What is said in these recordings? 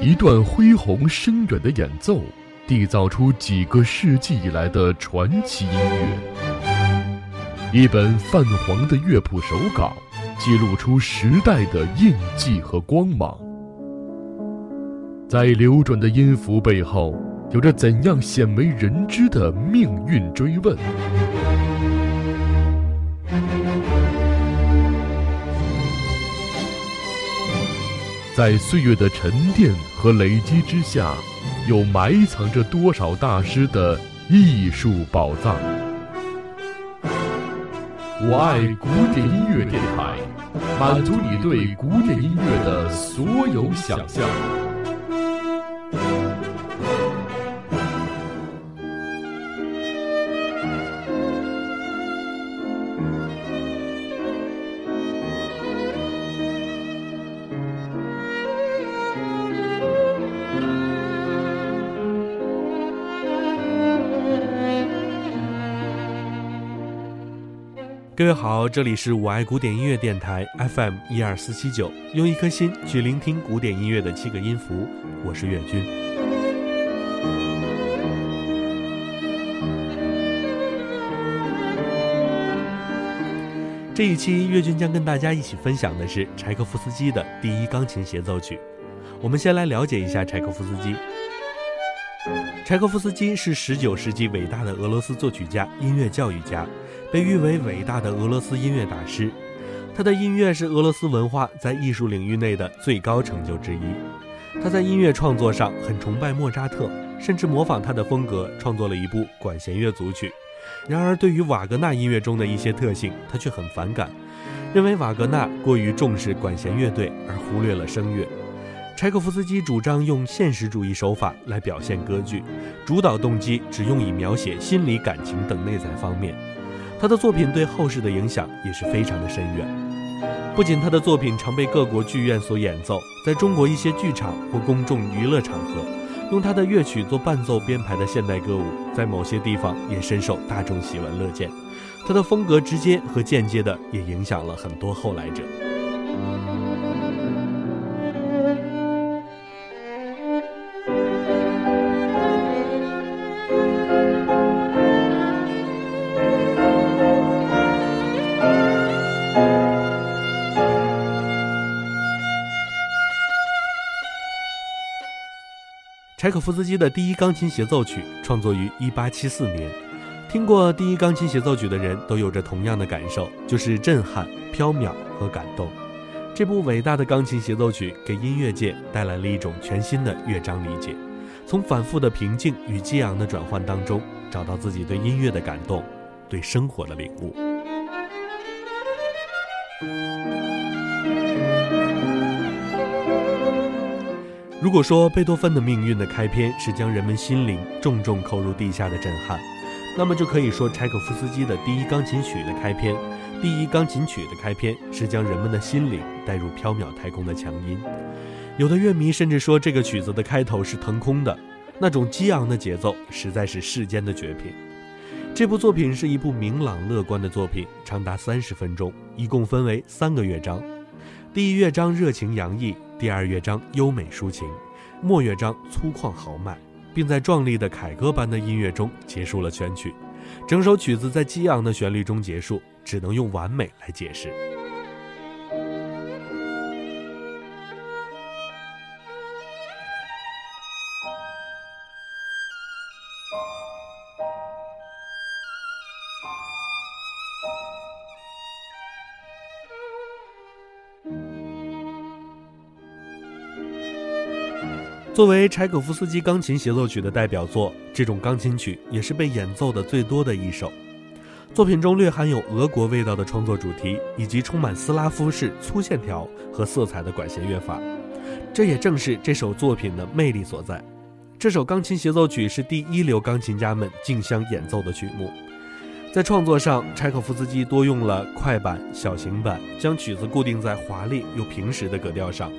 一段恢宏深远的演奏，缔造出几个世纪以来的传奇音乐。一本泛黄的乐谱手稿，记录出时代的印记和光芒。在流转的音符背后，有着怎样鲜为人知的命运追问？在岁月的沉淀和累积之下，又埋藏着多少大师的艺术宝藏？我爱古典音乐电台，满足你对古典音乐的所有想象。各位好，这里是我爱古典音乐电台 FM 一二四七九，用一颗心去聆听古典音乐的七个音符，我是岳军。这一期岳军将跟大家一起分享的是柴可夫斯基的第一钢琴协奏曲。我们先来了解一下柴可夫斯基。柴可夫斯基是19世纪伟大的俄罗斯作曲家、音乐教育家，被誉为伟大的俄罗斯音乐大师。他的音乐是俄罗斯文化在艺术领域内的最高成就之一。他在音乐创作上很崇拜莫扎特，甚至模仿他的风格创作了一部管弦乐组曲。然而，对于瓦格纳音乐中的一些特性，他却很反感，认为瓦格纳过于重视管弦乐队而忽略了声乐。柴可夫斯基主张用现实主义手法来表现歌剧，主导动机只用以描写心理感情等内在方面。他的作品对后世的影响也是非常的深远。不仅他的作品常被各国剧院所演奏，在中国一些剧场或公众娱乐场合，用他的乐曲做伴奏编排的现代歌舞，在某些地方也深受大众喜闻乐见。他的风格直接和间接的也影响了很多后来者。柴可夫斯基的第一钢琴协奏曲创作于1874年，听过第一钢琴协奏曲的人都有着同样的感受，就是震撼、飘渺和感动。这部伟大的钢琴协奏曲给音乐界带来了一种全新的乐章理解，从反复的平静与激昂的转换当中，找到自己对音乐的感动，对生活的领悟。如果说贝多芬的命运的开篇是将人们心灵重重扣入地下的震撼，那么就可以说柴可夫斯基的第一钢琴曲的开篇，第一钢琴曲的开篇是将人们的心灵带入缥缈太空的强音。有的乐迷甚至说这个曲子的开头是腾空的，那种激昂的节奏实在是世间的绝品。这部作品是一部明朗乐观的作品，长达三十分钟，一共分为三个乐章。第一乐章热情洋溢。第二乐章优美抒情，末乐章粗犷豪迈，并在壮丽的凯歌般的音乐中结束了全曲。整首曲子在激昂的旋律中结束，只能用完美来解释。作为柴可夫斯基钢琴协奏曲的代表作，这种钢琴曲也是被演奏的最多的一首。作品中略含有俄国味道的创作主题，以及充满斯拉夫式粗线条和色彩的管弦乐法，这也正是这首作品的魅力所在。这首钢琴协奏曲是第一流钢琴家们竞相演奏的曲目。在创作上，柴可夫斯基多用了快板、小型板，将曲子固定在华丽又平实的格调上。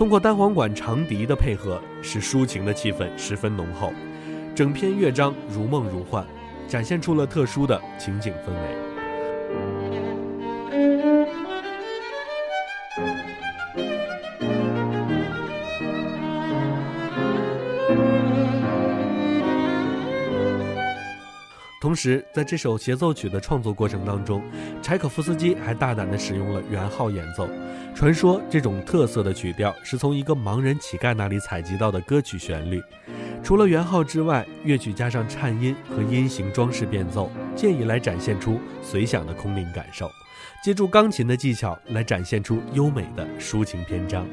通过单簧管长笛的配合，使抒情的气氛十分浓厚，整篇乐章如梦如幻，展现出了特殊的情景氛围。同时，在这首协奏曲的创作过程当中，柴可夫斯基还大胆地使用了圆号演奏。传说这种特色的曲调是从一个盲人乞丐那里采集到的歌曲旋律。除了圆号之外，乐曲加上颤音和音型装饰变奏，借以来展现出随想的空灵感受。借助钢琴的技巧来展现出优美的抒情篇章。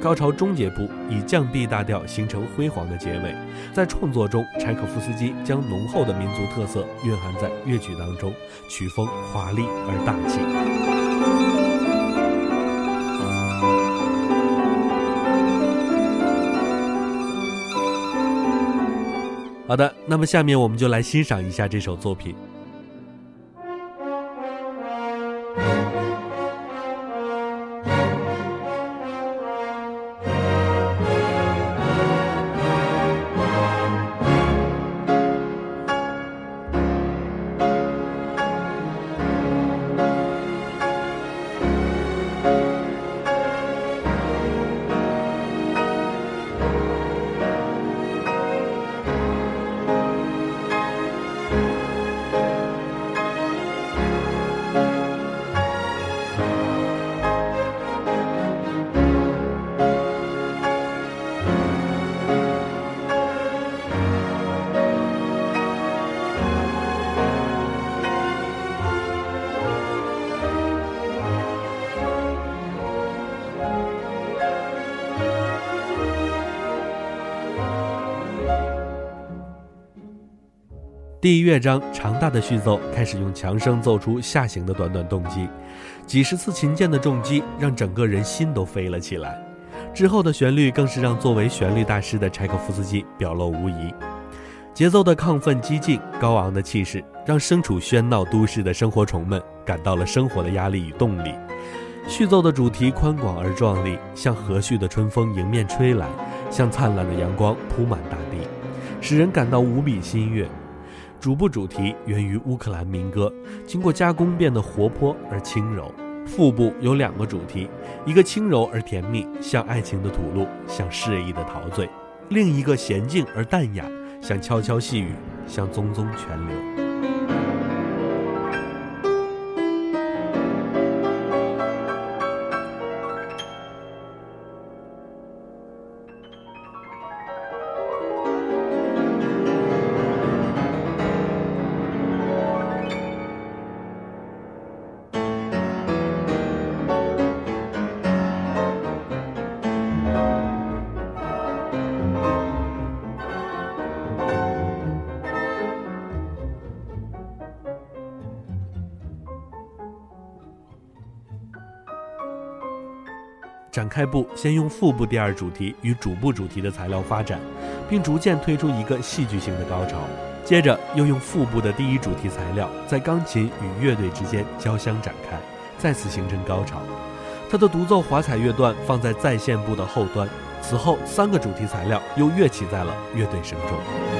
高潮终结部以降 B 大调形成辉煌的结尾。在创作中，柴可夫斯基将浓厚的民族特色蕴含在乐曲当中，曲风华丽而大气。好的，那么下面我们就来欣赏一下这首作品。第一乐章长大的序奏开始用强声奏出下行的短短动机，几十次琴键的重击让整个人心都飞了起来。之后的旋律更是让作为旋律大师的柴可夫斯基表露无遗。节奏的亢奋激进、高昂的气势，让身处喧闹都市的生活虫们感到了生活的压力与动力。序奏的主题宽广而壮丽，像和煦的春风迎面吹来，像灿烂的阳光铺满大地，使人感到无比欣悦。主部主题源于乌克兰民歌，经过加工变得活泼而轻柔。副部有两个主题，一个轻柔而甜蜜，像爱情的吐露，像诗意的陶醉；另一个娴静而淡雅，像悄悄细雨，像淙淙泉流。部先用副部第二主题与主部主题的材料发展，并逐渐推出一个戏剧性的高潮。接着又用副部的第一主题材料在钢琴与乐队之间交相展开，再次形成高潮。他的独奏华彩乐段放在再现部的后端，此后三个主题材料又跃起在了乐队声中。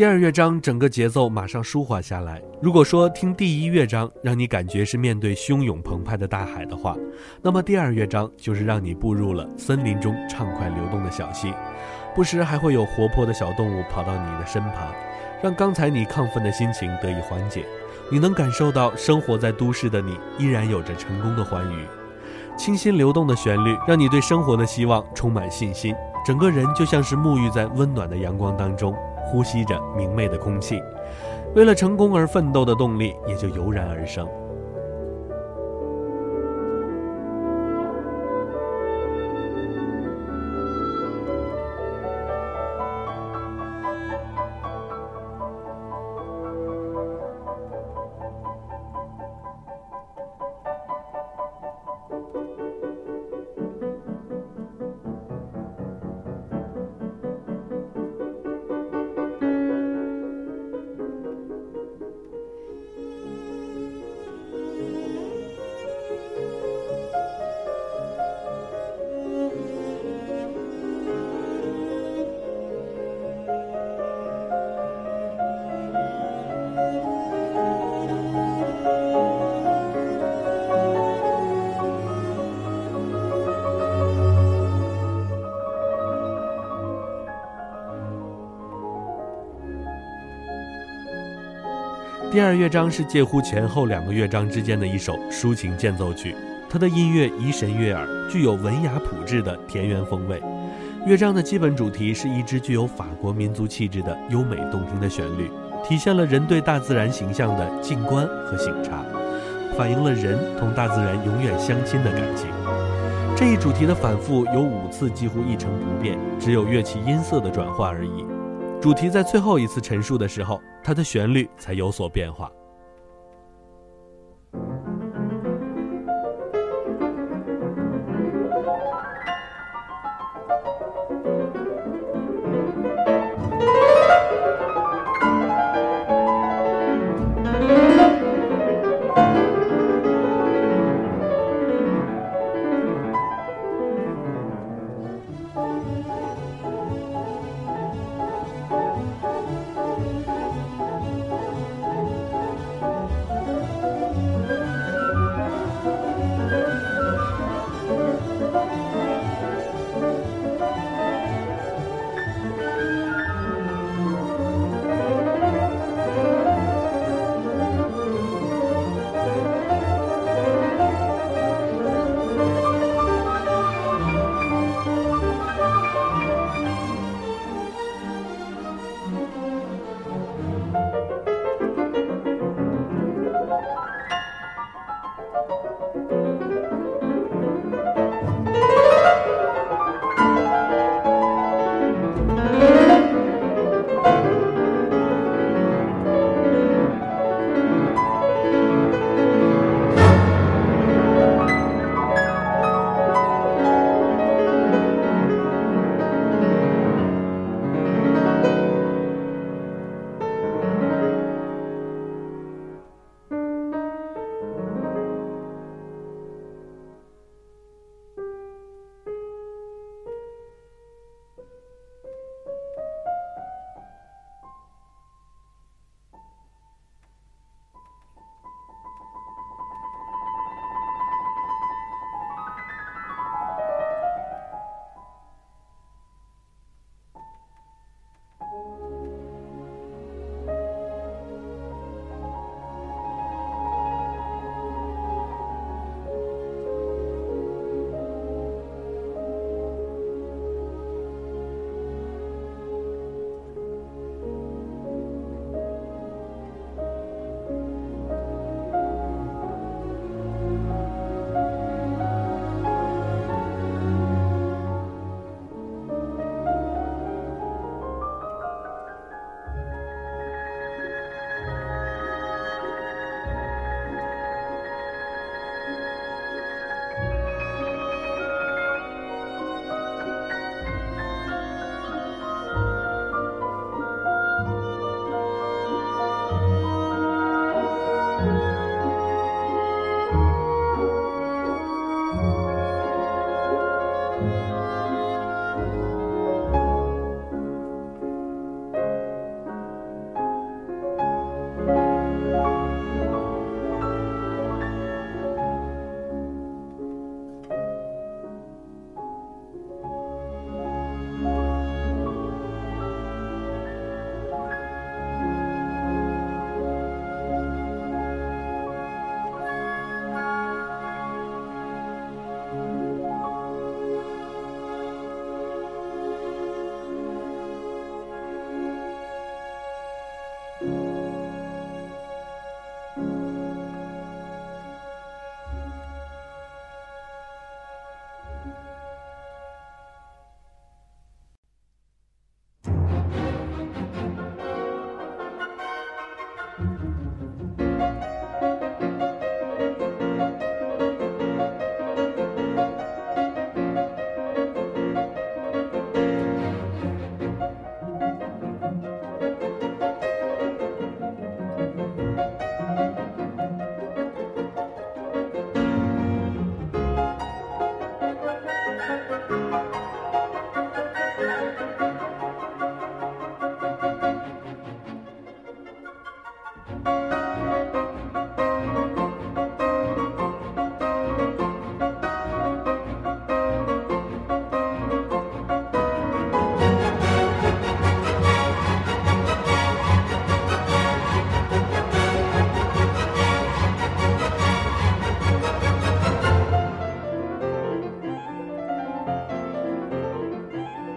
第二乐章整个节奏马上舒缓下来。如果说听第一乐章让你感觉是面对汹涌澎湃的大海的话，那么第二乐章就是让你步入了森林中畅快流动的小溪，不时还会有活泼的小动物跑到你的身旁，让刚才你亢奋的心情得以缓解。你能感受到生活在都市的你依然有着成功的欢愉。清新流动的旋律让你对生活的希望充满信心，整个人就像是沐浴在温暖的阳光当中。呼吸着明媚的空气，为了成功而奋斗的动力也就油然而生。章是介乎前后两个乐章之间的一首抒情间奏曲，它的音乐怡神悦耳，具有文雅朴质的田园风味。乐章的基本主题是一支具有法国民族气质的优美动听的旋律，体现了人对大自然形象的静观和省察，反映了人同大自然永远相亲的感情。这一主题的反复有五次，几乎一成不变，只有乐器音色的转换而已。主题在最后一次陈述的时候，它的旋律才有所变化。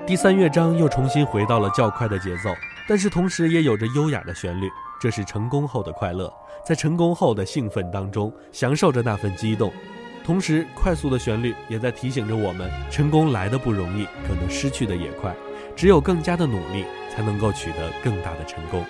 第三乐章又重新回到了较快的节奏，但是同时也有着优雅的旋律。这是成功后的快乐，在成功后的兴奋当中，享受着那份激动。同时，快速的旋律也在提醒着我们：成功来的不容易，可能失去的也快。只有更加的努力，才能够取得更大的成功。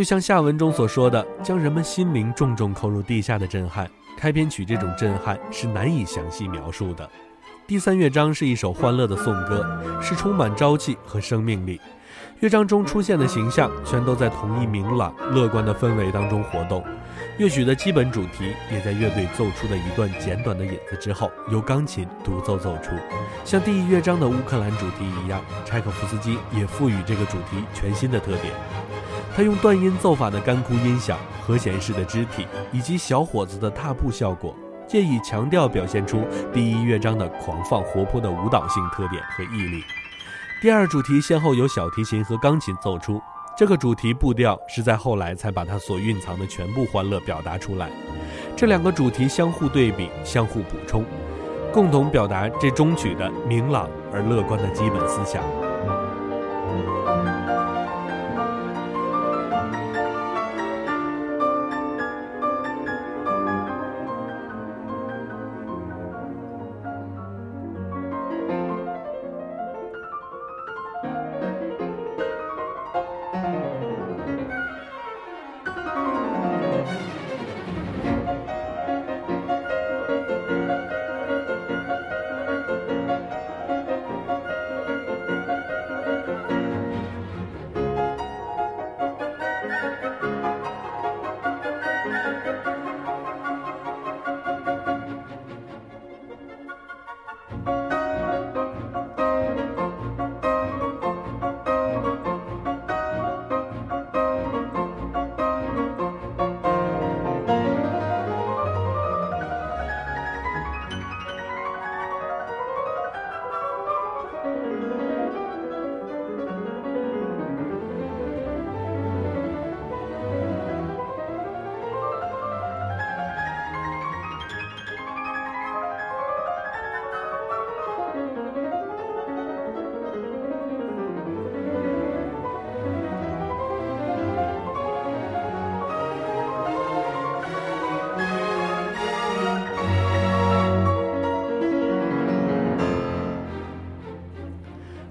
就像下文中所说的，将人们心灵重重扣入地下的震撼。开篇曲这种震撼是难以详细描述的。第三乐章是一首欢乐的颂歌，是充满朝气和生命力。乐章中出现的形象全都在同一明朗、乐观的氛围当中活动。乐曲的基本主题也在乐队奏出的一段简短的引子之后，由钢琴独奏奏出。像第一乐章的乌克兰主题一样，柴可夫斯基也赋予这个主题全新的特点。他用断音奏法的干枯音响、和弦式的肢体以及小伙子的踏步效果，借以强调表现出第一乐章的狂放活泼的舞蹈性特点和毅力。第二主题先后由小提琴和钢琴奏出，这个主题步调是在后来才把它所蕴藏的全部欢乐表达出来。这两个主题相互对比、相互补充，共同表达这中曲的明朗而乐观的基本思想。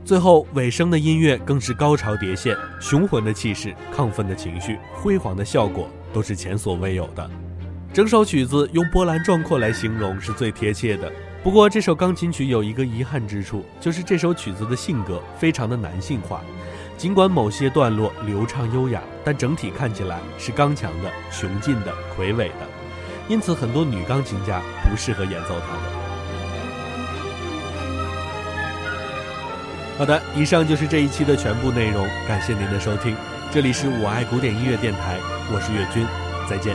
最后尾声的音乐更是高潮迭现，雄浑的气势、亢奋的情绪、辉煌的效果都是前所未有的。整首曲子用波澜壮阔来形容是最贴切的。不过这首钢琴曲有一个遗憾之处，就是这首曲子的性格非常的男性化。尽管某些段落流畅优雅，但整体看起来是刚强的、雄劲的、魁伟的，因此很多女钢琴家不适合演奏它们。好的，以上就是这一期的全部内容，感谢您的收听，这里是我爱古典音乐电台，我是岳军，再见。